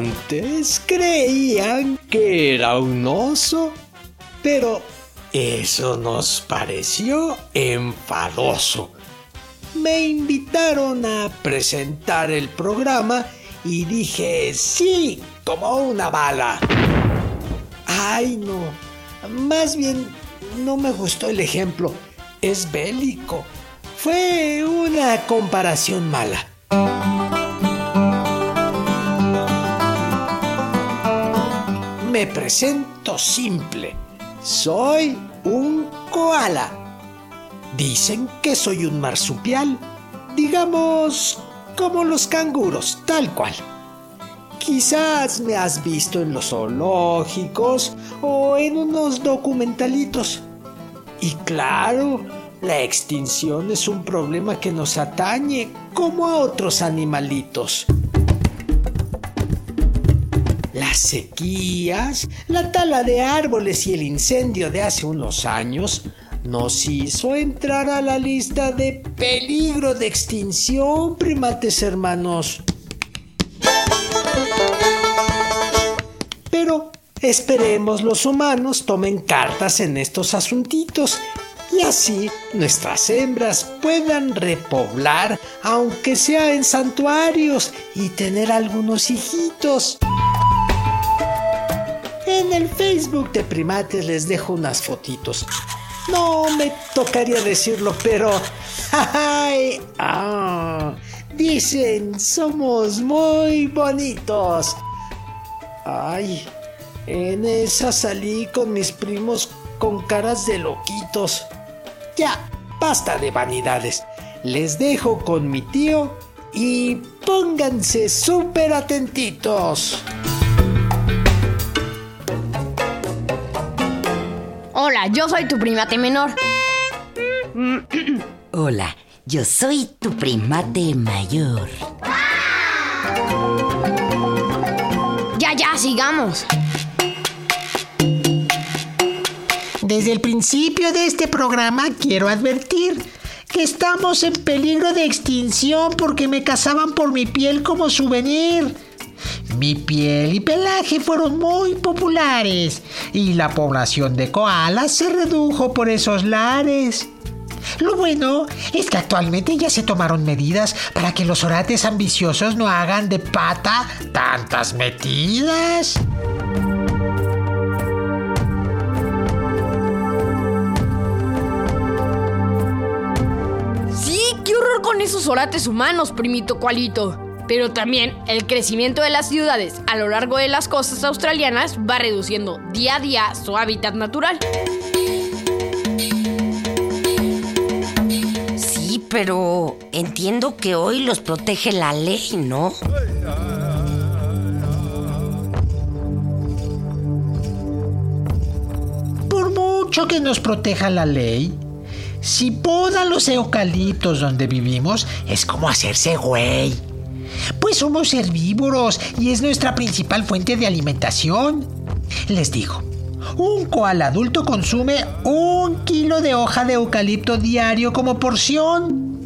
Antes creían que era un oso, pero eso nos pareció enfadoso. Me invitaron a presentar el programa y dije sí, como una bala. Ay, no. Más bien, no me gustó el ejemplo. Es bélico. Fue una comparación mala. Me presento simple. Soy un koala. Dicen que soy un marsupial. Digamos, como los canguros, tal cual. Quizás me has visto en los zoológicos o en unos documentalitos. Y claro, la extinción es un problema que nos atañe como a otros animalitos. Sequías, la tala de árboles y el incendio de hace unos años nos hizo entrar a la lista de peligro de extinción, primates hermanos. Pero esperemos los humanos tomen cartas en estos asuntitos y así nuestras hembras puedan repoblar, aunque sea en santuarios, y tener algunos hijitos. En el Facebook de Primates les dejo unas fotitos. No me tocaría decirlo, pero... ¡Ay! Ah, dicen, somos muy bonitos. Ay, en esa salí con mis primos con caras de loquitos. Ya, basta de vanidades. Les dejo con mi tío y pónganse súper atentitos. Hola, yo soy tu primate menor. Hola, yo soy tu primate mayor. Ya, ya, sigamos. Desde el principio de este programa quiero advertir que estamos en peligro de extinción porque me cazaban por mi piel como souvenir. Mi piel y pelaje fueron muy populares y la población de koalas se redujo por esos lares. Lo bueno es que actualmente ya se tomaron medidas para que los orates ambiciosos no hagan de pata tantas metidas. Sí, qué horror con esos orates humanos, primito cualito. Pero también el crecimiento de las ciudades a lo largo de las costas australianas va reduciendo día a día su hábitat natural. Sí, pero entiendo que hoy los protege la ley, ¿no? Por mucho que nos proteja la ley, si podan los eucaliptos donde vivimos, es como hacerse güey. Pues somos herbívoros y es nuestra principal fuente de alimentación. Les digo, un koala adulto consume un kilo de hoja de eucalipto diario como porción.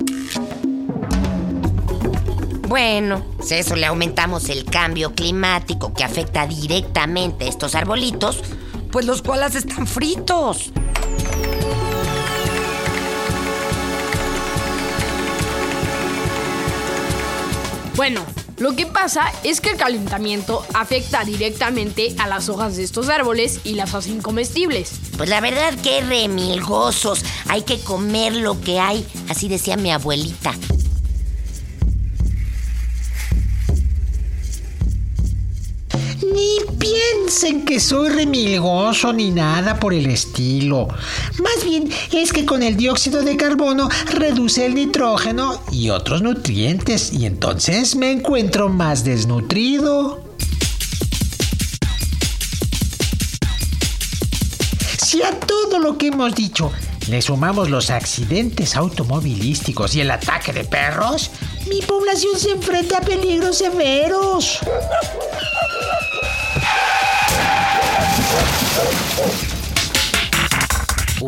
Bueno, si eso le aumentamos el cambio climático que afecta directamente a estos arbolitos, pues los koalas están fritos. Bueno, lo que pasa es que el calentamiento afecta directamente a las hojas de estos árboles y las hacen comestibles. Pues la verdad que remilgosos. Hay que comer lo que hay, así decía mi abuelita. Piensen que soy remilgoso ni nada por el estilo. Más bien es que con el dióxido de carbono reduce el nitrógeno y otros nutrientes y entonces me encuentro más desnutrido. Si a todo lo que hemos dicho le sumamos los accidentes automovilísticos y el ataque de perros, mi población se enfrenta a peligros severos.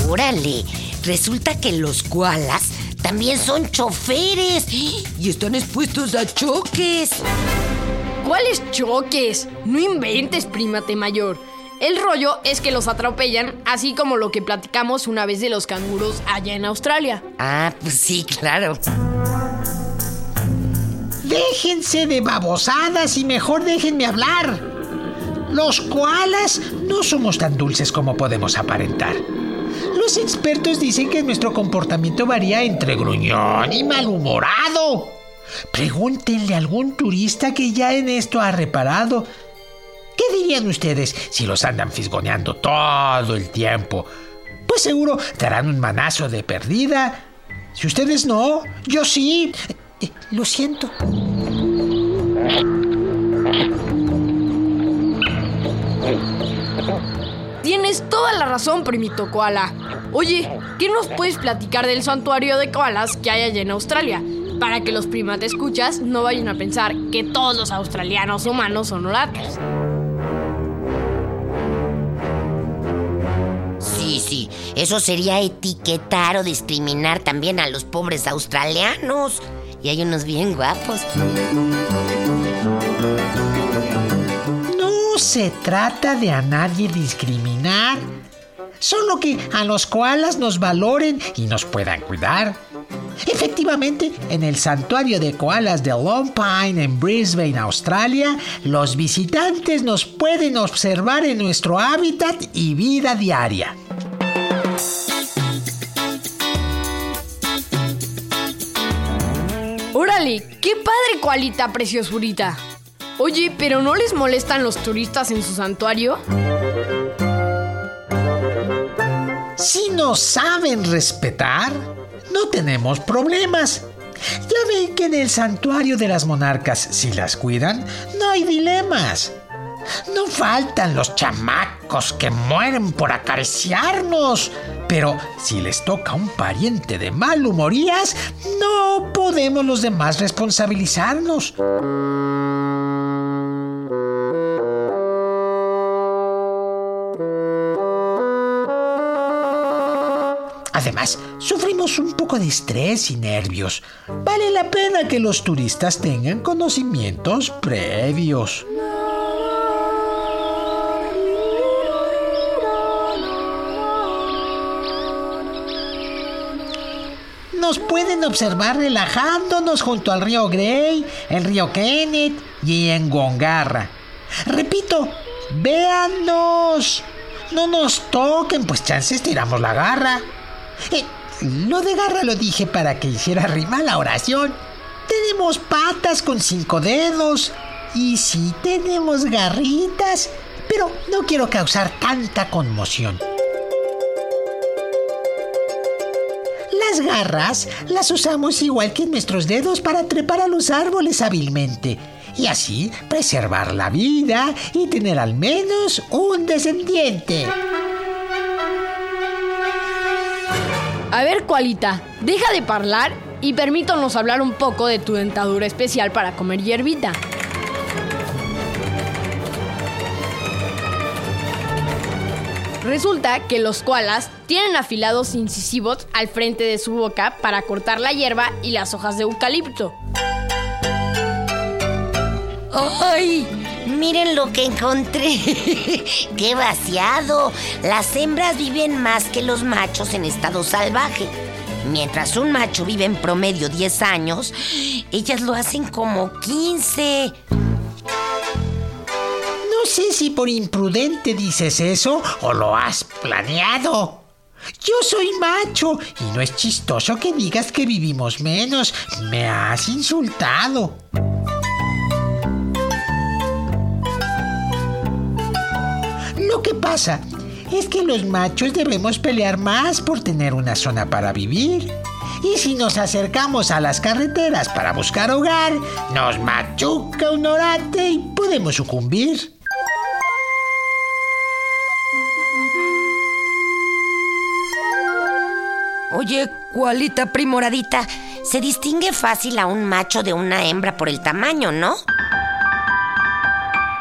Órale, resulta que los koalas también son choferes y están expuestos a choques. ¿Cuáles choques? No inventes, prímate mayor. El rollo es que los atropellan, así como lo que platicamos una vez de los canguros allá en Australia. Ah, pues sí, claro. Déjense de babosadas y mejor déjenme hablar. Los koalas no somos tan dulces como podemos aparentar. Los expertos dicen que nuestro comportamiento varía entre gruñón y malhumorado. Pregúntenle a algún turista que ya en esto ha reparado. ¿Qué dirían ustedes si los andan fisgoneando todo el tiempo? Pues seguro darán un manazo de perdida. Si ustedes no, yo sí. Eh, Lo siento. Tienes toda la razón, primito koala. Oye, ¿qué nos puedes platicar del santuario de koalas que hay allá en Australia? Para que los primates escuchas no vayan a pensar que todos los australianos humanos son olatas. Sí, sí, eso sería etiquetar o discriminar también a los pobres australianos. Y hay unos bien guapos. No se trata de a nadie discriminar. Solo que a los koalas nos valoren y nos puedan cuidar. Efectivamente, en el santuario de koalas de Long Pine en Brisbane, Australia, los visitantes nos pueden observar en nuestro hábitat y vida diaria. ¡Órale! ¡Qué padre, koalita preciosurita! Oye, ¿pero no les molestan los turistas en su santuario? Si nos saben respetar, no tenemos problemas. Ya ven que en el santuario de las monarcas, si las cuidan, no hay dilemas. No faltan los chamacos que mueren por acariciarnos. Pero si les toca un pariente de malhumorías, no podemos los demás responsabilizarnos. Además, sufrimos un poco de estrés y nervios. Vale la pena que los turistas tengan conocimientos previos. Nos pueden observar relajándonos junto al río Grey, el río Kenneth y en Gongarra. Repito, véannos. No nos toquen, pues chances tiramos la garra. Eh, lo de garra lo dije para que hiciera rima la oración. Tenemos patas con cinco dedos. Y sí tenemos garritas, pero no quiero causar tanta conmoción. Las garras las usamos igual que nuestros dedos para trepar a los árboles hábilmente y así preservar la vida y tener al menos un descendiente. A ver, Cualita, deja de hablar y permítanos hablar un poco de tu dentadura especial para comer hierbita. Resulta que los koalas tienen afilados incisivos al frente de su boca para cortar la hierba y las hojas de eucalipto. ¡Ay! Miren lo que encontré. ¡Qué vaciado! Las hembras viven más que los machos en estado salvaje. Mientras un macho vive en promedio 10 años, ellas lo hacen como 15. No sé si por imprudente dices eso o lo has planeado. Yo soy macho y no es chistoso que digas que vivimos menos. Me has insultado. Que pasa es que los machos debemos pelear más por tener una zona para vivir. Y si nos acercamos a las carreteras para buscar hogar, nos machuca un orate y podemos sucumbir. Oye, cualita primoradita, se distingue fácil a un macho de una hembra por el tamaño, ¿no?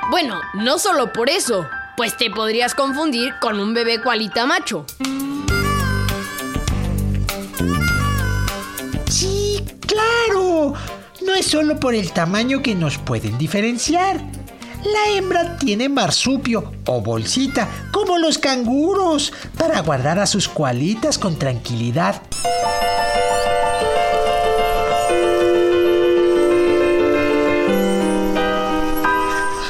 Bueno, no solo por eso, pues te podrías confundir con un bebé cualita macho. Sí, claro. No es solo por el tamaño que nos pueden diferenciar. La hembra tiene marsupio o bolsita, como los canguros, para guardar a sus cualitas con tranquilidad.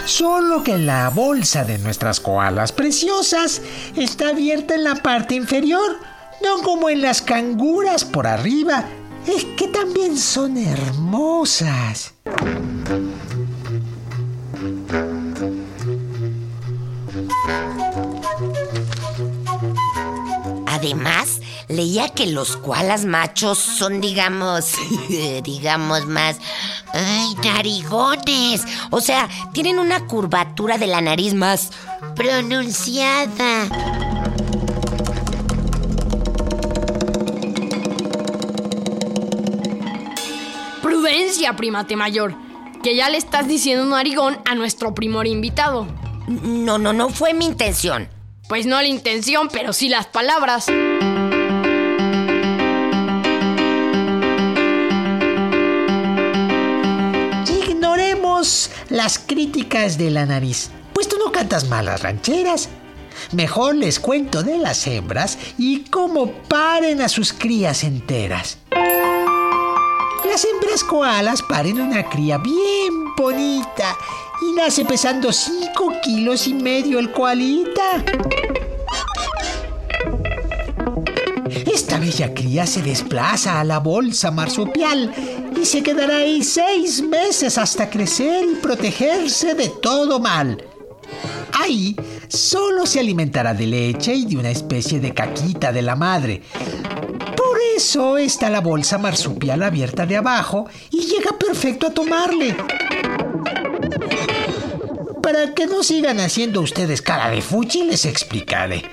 Solo que la bolsa de nuestras koalas preciosas está abierta en la parte inferior, no como en las canguras por arriba. Es que también son hermosas. Además, leía que los koalas machos son, digamos, digamos más, ay, narigones. O sea, tienen una curvatura de la nariz más pronunciada. Prudencia, primate mayor, que ya le estás diciendo narigón a nuestro primor invitado. No, no, no fue mi intención. Pues no la intención, pero sí las palabras. Las críticas de la nariz, pues tú no cantas malas rancheras. Mejor les cuento de las hembras y cómo paren a sus crías enteras. Las hembras koalas paren una cría bien bonita y nace pesando 5 kilos y medio el koalita. Esta bella cría se desplaza a la bolsa marsupial y se quedará ahí seis meses hasta crecer y protegerse de todo mal. Ahí solo se alimentará de leche y de una especie de caquita de la madre. Por eso está la bolsa marsupial abierta de abajo y llega perfecto a tomarle. Para que no sigan haciendo ustedes cara de fuchi, les explicaré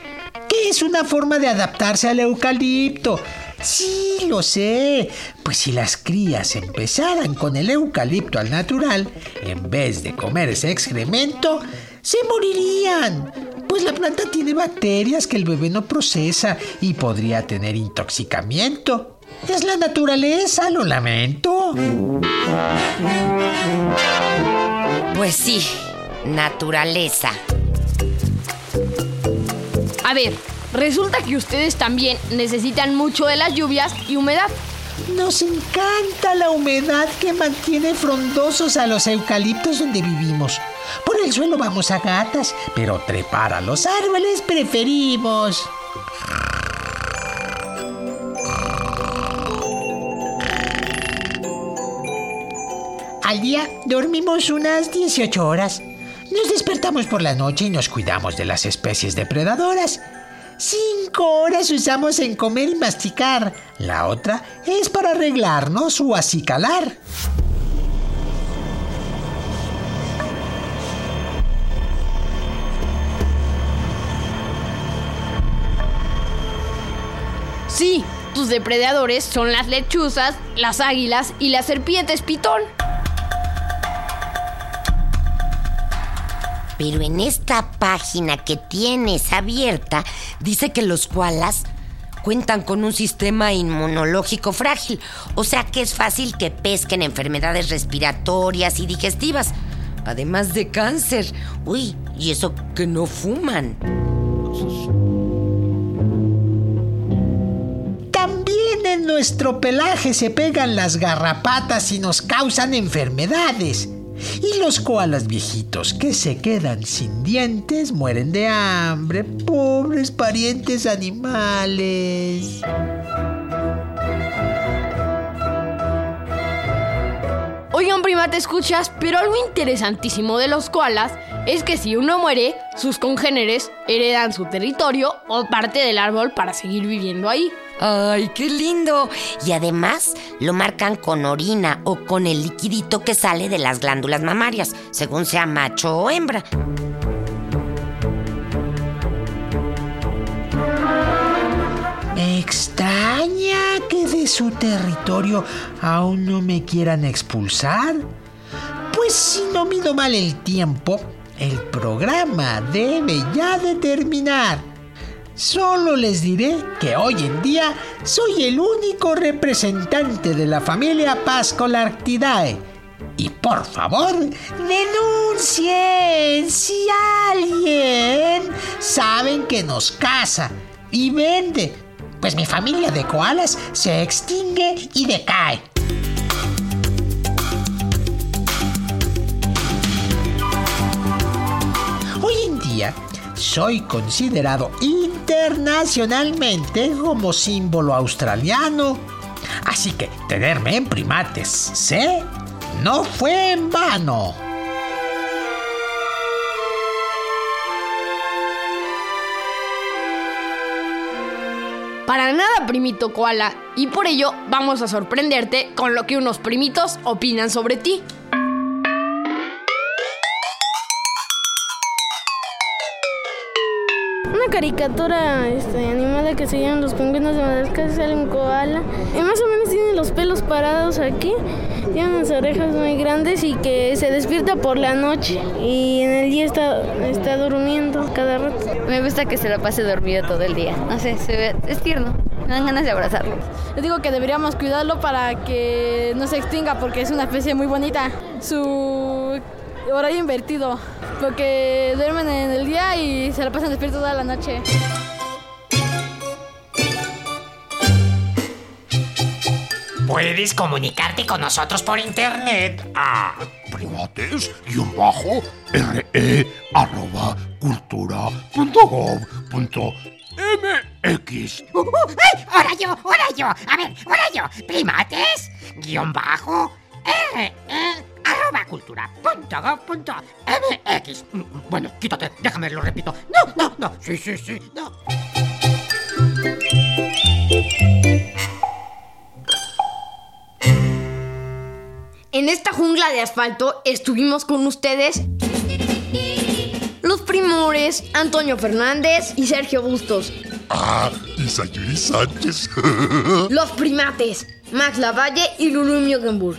que es una forma de adaptarse al eucalipto. Sí, lo sé. Pues si las crías empezaran con el eucalipto al natural, en vez de comer ese excremento, se morirían. Pues la planta tiene bacterias que el bebé no procesa y podría tener intoxicamiento. Es la naturaleza, lo lamento. Pues sí, naturaleza. A ver, resulta que ustedes también necesitan mucho de las lluvias y humedad. Nos encanta la humedad que mantiene frondosos a los eucaliptos donde vivimos. Por el suelo vamos a gatas, pero trepar a los árboles preferimos. Al día dormimos unas 18 horas. Nos despertamos por la noche y nos cuidamos de las especies depredadoras. Cinco horas usamos en comer y masticar. La otra es para arreglarnos o acicalar. Sí, tus depredadores son las lechuzas, las águilas y las serpientes pitón. Pero en esta página que tienes abierta, dice que los koalas cuentan con un sistema inmunológico frágil, o sea que es fácil que pesquen enfermedades respiratorias y digestivas, además de cáncer. Uy, y eso que no fuman. También en nuestro pelaje se pegan las garrapatas y nos causan enfermedades. Y los koalas viejitos que se quedan sin dientes mueren de hambre. Pobres parientes animales. Oigan, prima, te escuchas, pero algo interesantísimo de los koalas es que si uno muere, sus congéneres heredan su territorio o parte del árbol para seguir viviendo ahí. ¡Ay, qué lindo! Y además lo marcan con orina o con el liquidito que sale de las glándulas mamarias, según sea macho o hembra. Extraña que de su territorio aún no me quieran expulsar. Pues si no mido mal el tiempo, el programa debe ya de terminar. Solo les diré que hoy en día soy el único representante de la familia Pascolarctidae. Y por favor, denuncien si alguien saben que nos caza y vende. Pues mi familia de koalas se extingue y decae. Hoy en día soy considerado internacionalmente como símbolo australiano. Así que tenerme en primates, ¿sé? No fue en vano. Para nada, primito koala, y por ello vamos a sorprenderte con lo que unos primitos opinan sobre ti. Una caricatura este, animada que se llama Los pingüinos de Madagascar sale un koala. Y más o menos tiene los pelos parados aquí. Tiene unas orejas muy grandes y que se despierta por la noche. Y en el día está, está durmiendo cada rato. Me gusta que se la pase dormido todo el día. No sé, se ve, es tierno. Me dan ganas de abrazarlo. Les digo que deberíamos cuidarlo para que no se extinga porque es una especie muy bonita. Su horario invertido, porque duermen en el día y se la pasan despiertos toda la noche. Puedes comunicarte con nosotros por internet a Primates, guion bajo, re, arroba, cultura, punto gov, punto mx. Uh, uh, ¡Ay! ¡Ahora yo! ¡Ahora yo! A ver, ahora yo. Primates, guion bajo, re, arroba cultura punto gov punto mx. Mm, Bueno, quítate, déjame, lo repito. No, no, no. Sí, sí, sí, no. En esta jungla de asfalto estuvimos con ustedes los primores Antonio Fernández y Sergio Bustos. Ah, y Sayuri Sánchez. Los primates Max Lavalle y Lulu Miogenburg.